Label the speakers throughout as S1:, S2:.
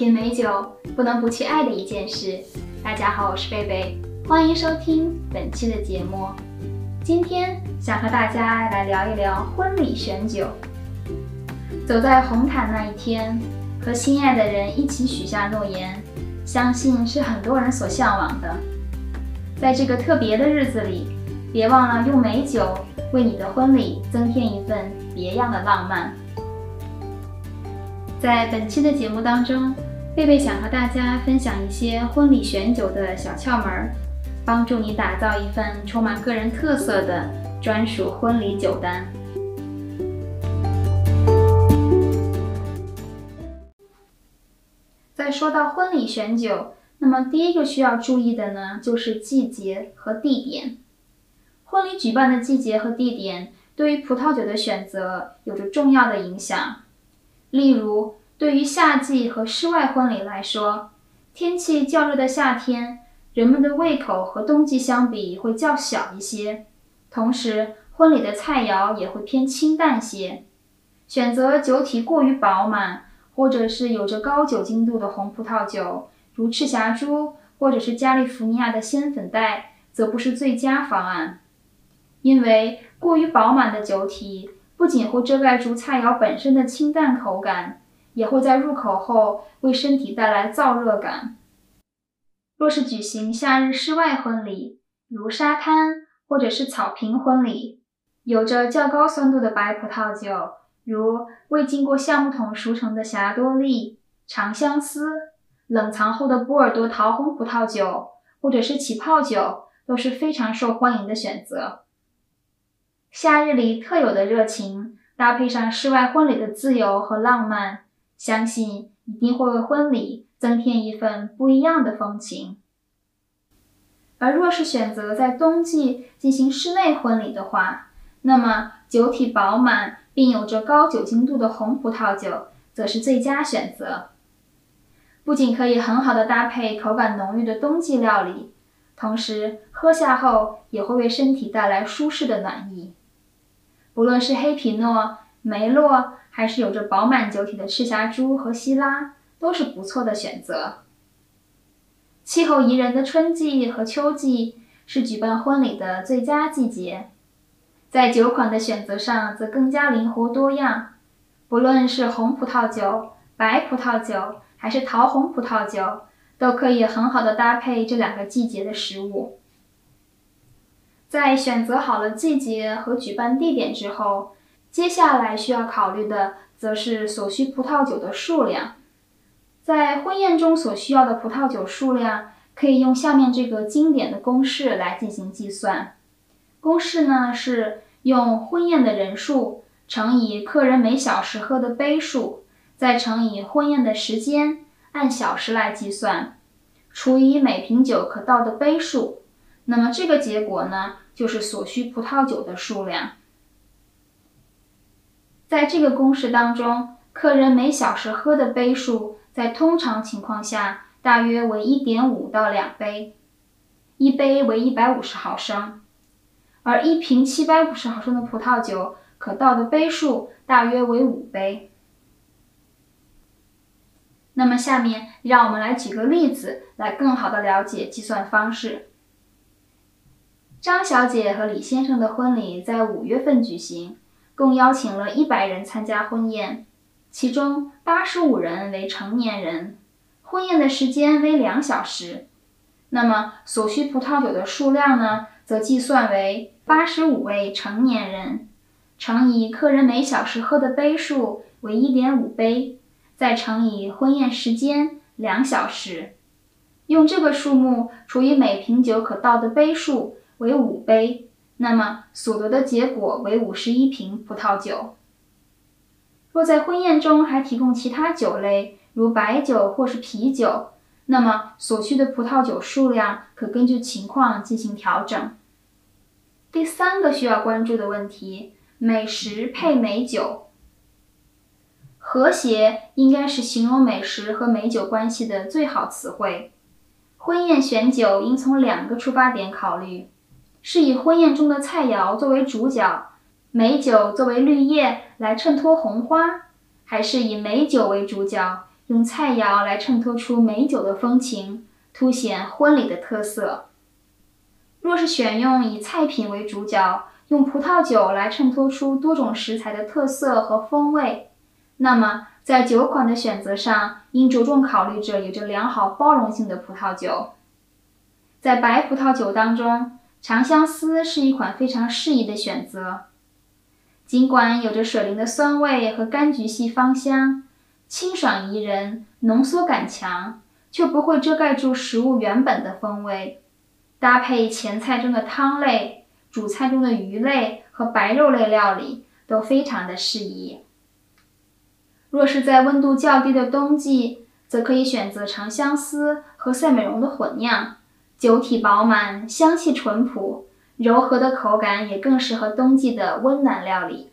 S1: 品美酒不能不去爱的一件事。大家好，我是贝贝，欢迎收听本期的节目。今天想和大家来聊一聊婚礼选酒。走在红毯那一天，和心爱的人一起许下诺言，相信是很多人所向往的。在这个特别的日子里，别忘了用美酒为你的婚礼增添一份别样的浪漫。在本期的节目当中，贝贝想和大家分享一些婚礼选酒的小窍门，帮助你打造一份充满个人特色的专属婚礼酒单。在说到婚礼选酒，那么第一个需要注意的呢，就是季节和地点。婚礼举办的季节和地点对于葡萄酒的选择有着重要的影响。例如，对于夏季和室外婚礼来说，天气较热的夏天，人们的胃口和冬季相比会较小一些，同时婚礼的菜肴也会偏清淡些。选择酒体过于饱满，或者是有着高酒精度的红葡萄酒，如赤霞珠或者是加利福尼亚的鲜粉黛，则不是最佳方案，因为过于饱满的酒体。不仅会遮盖住菜肴本身的清淡口感，也会在入口后为身体带来燥热感。若是举行夏日室外婚礼，如沙滩或者是草坪婚礼，有着较高酸度的白葡萄酒，如未经过橡木桶熟成的霞多丽、长相思，冷藏后的波尔多桃红葡萄酒，或者是起泡酒，都是非常受欢迎的选择。夏日里特有的热情，搭配上室外婚礼的自由和浪漫，相信一定会为婚礼增添一份不一样的风情。而若是选择在冬季进行室内婚礼的话，那么酒体饱满并有着高酒精度的红葡萄酒则是最佳选择。不仅可以很好的搭配口感浓郁的冬季料理，同时喝下后也会为身体带来舒适的暖意。不论是黑皮诺、梅洛，还是有着饱满酒体的赤霞珠和希拉，都是不错的选择。气候宜人的春季和秋季是举办婚礼的最佳季节，在酒款的选择上则更加灵活多样。不论是红葡萄酒、白葡萄酒，还是桃红葡萄酒，都可以很好的搭配这两个季节的食物。在选择好了季节和举办地点之后，接下来需要考虑的则是所需葡萄酒的数量。在婚宴中所需要的葡萄酒数量，可以用下面这个经典的公式来进行计算。公式呢是用婚宴的人数乘以客人每小时喝的杯数，再乘以婚宴的时间，按小时来计算，除以每瓶酒可倒的杯数。那么这个结果呢，就是所需葡萄酒的数量。在这个公式当中，客人每小时喝的杯数，在通常情况下大约为一点五到两杯，一杯为一百五十毫升，而一瓶七百五十毫升的葡萄酒可倒的杯数大约为五杯。那么下面让我们来举个例子，来更好的了解计算方式。张小姐和李先生的婚礼在五月份举行，共邀请了一百人参加婚宴，其中八十五人为成年人。婚宴的时间为两小时，那么所需葡萄酒的数量呢，则计算为八十五位成年人乘以客人每小时喝的杯数为一点五杯，再乘以婚宴时间两小时，用这个数目除以每瓶酒可倒的杯数。为五杯，那么所得的结果为五十一瓶葡萄酒。若在婚宴中还提供其他酒类，如白酒或是啤酒，那么所需的葡萄酒数量可根据情况进行调整。第三个需要关注的问题：美食配美酒。和谐应该是形容美食和美酒关系的最好词汇。婚宴选酒应从两个出发点考虑。是以婚宴中的菜肴作为主角，美酒作为绿叶来衬托红花，还是以美酒为主角，用菜肴来衬托出美酒的风情，凸显婚礼的特色。若是选用以菜品为主角，用葡萄酒来衬托出多种食材的特色和风味，那么在酒款的选择上，应着重考虑着有着良好包容性的葡萄酒。在白葡萄酒当中，长相思是一款非常适宜的选择。尽管有着水灵的酸味和柑橘系芳香，清爽宜人，浓缩感强，却不会遮盖住食物原本的风味。搭配前菜中的汤类、主菜中的鱼类和白肉类料理都非常的适宜。若是在温度较低的冬季，则可以选择长相思和赛美容的混酿，酒体饱满，香气淳朴。柔和的口感也更适合冬季的温暖料理，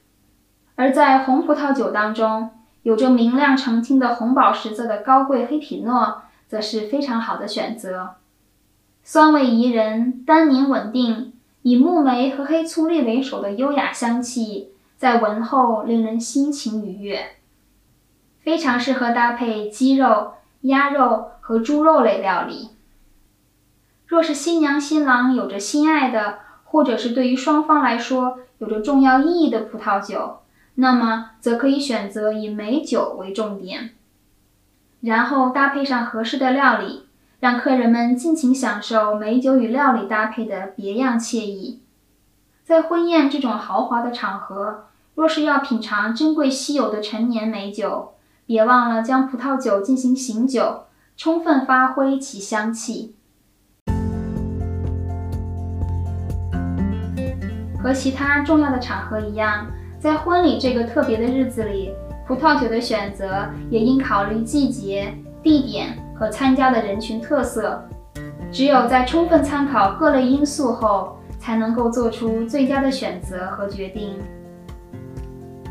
S1: 而在红葡萄酒当中，有着明亮澄清的红宝石色的高贵黑皮诺，则是非常好的选择。酸味宜人，单宁稳定，以木梅和黑醋栗为首的优雅香气，在闻后令人心情愉悦，非常适合搭配鸡肉、鸭肉和猪肉类料理。若是新娘新郎有着心爱的，或者是对于双方来说有着重要意义的葡萄酒，那么则可以选择以美酒为重点，然后搭配上合适的料理，让客人们尽情享受美酒与料理搭配的别样惬意。在婚宴这种豪华的场合，若是要品尝珍贵稀有的陈年美酒，别忘了将葡萄酒进行醒酒，充分发挥其香气。和其他重要的场合一样，在婚礼这个特别的日子里，葡萄酒的选择也应考虑季节、地点和参加的人群特色。只有在充分参考各类因素后，才能够做出最佳的选择和决定。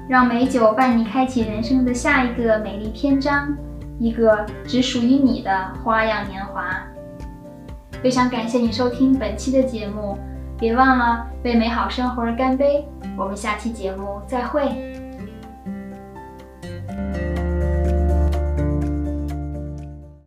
S1: 让美酒伴你开启人生的下一个美丽篇章，一个只属于你的花样年华。非常感谢你收听本期的节目。别忘了为美好生活而干杯！我们下期节目再会。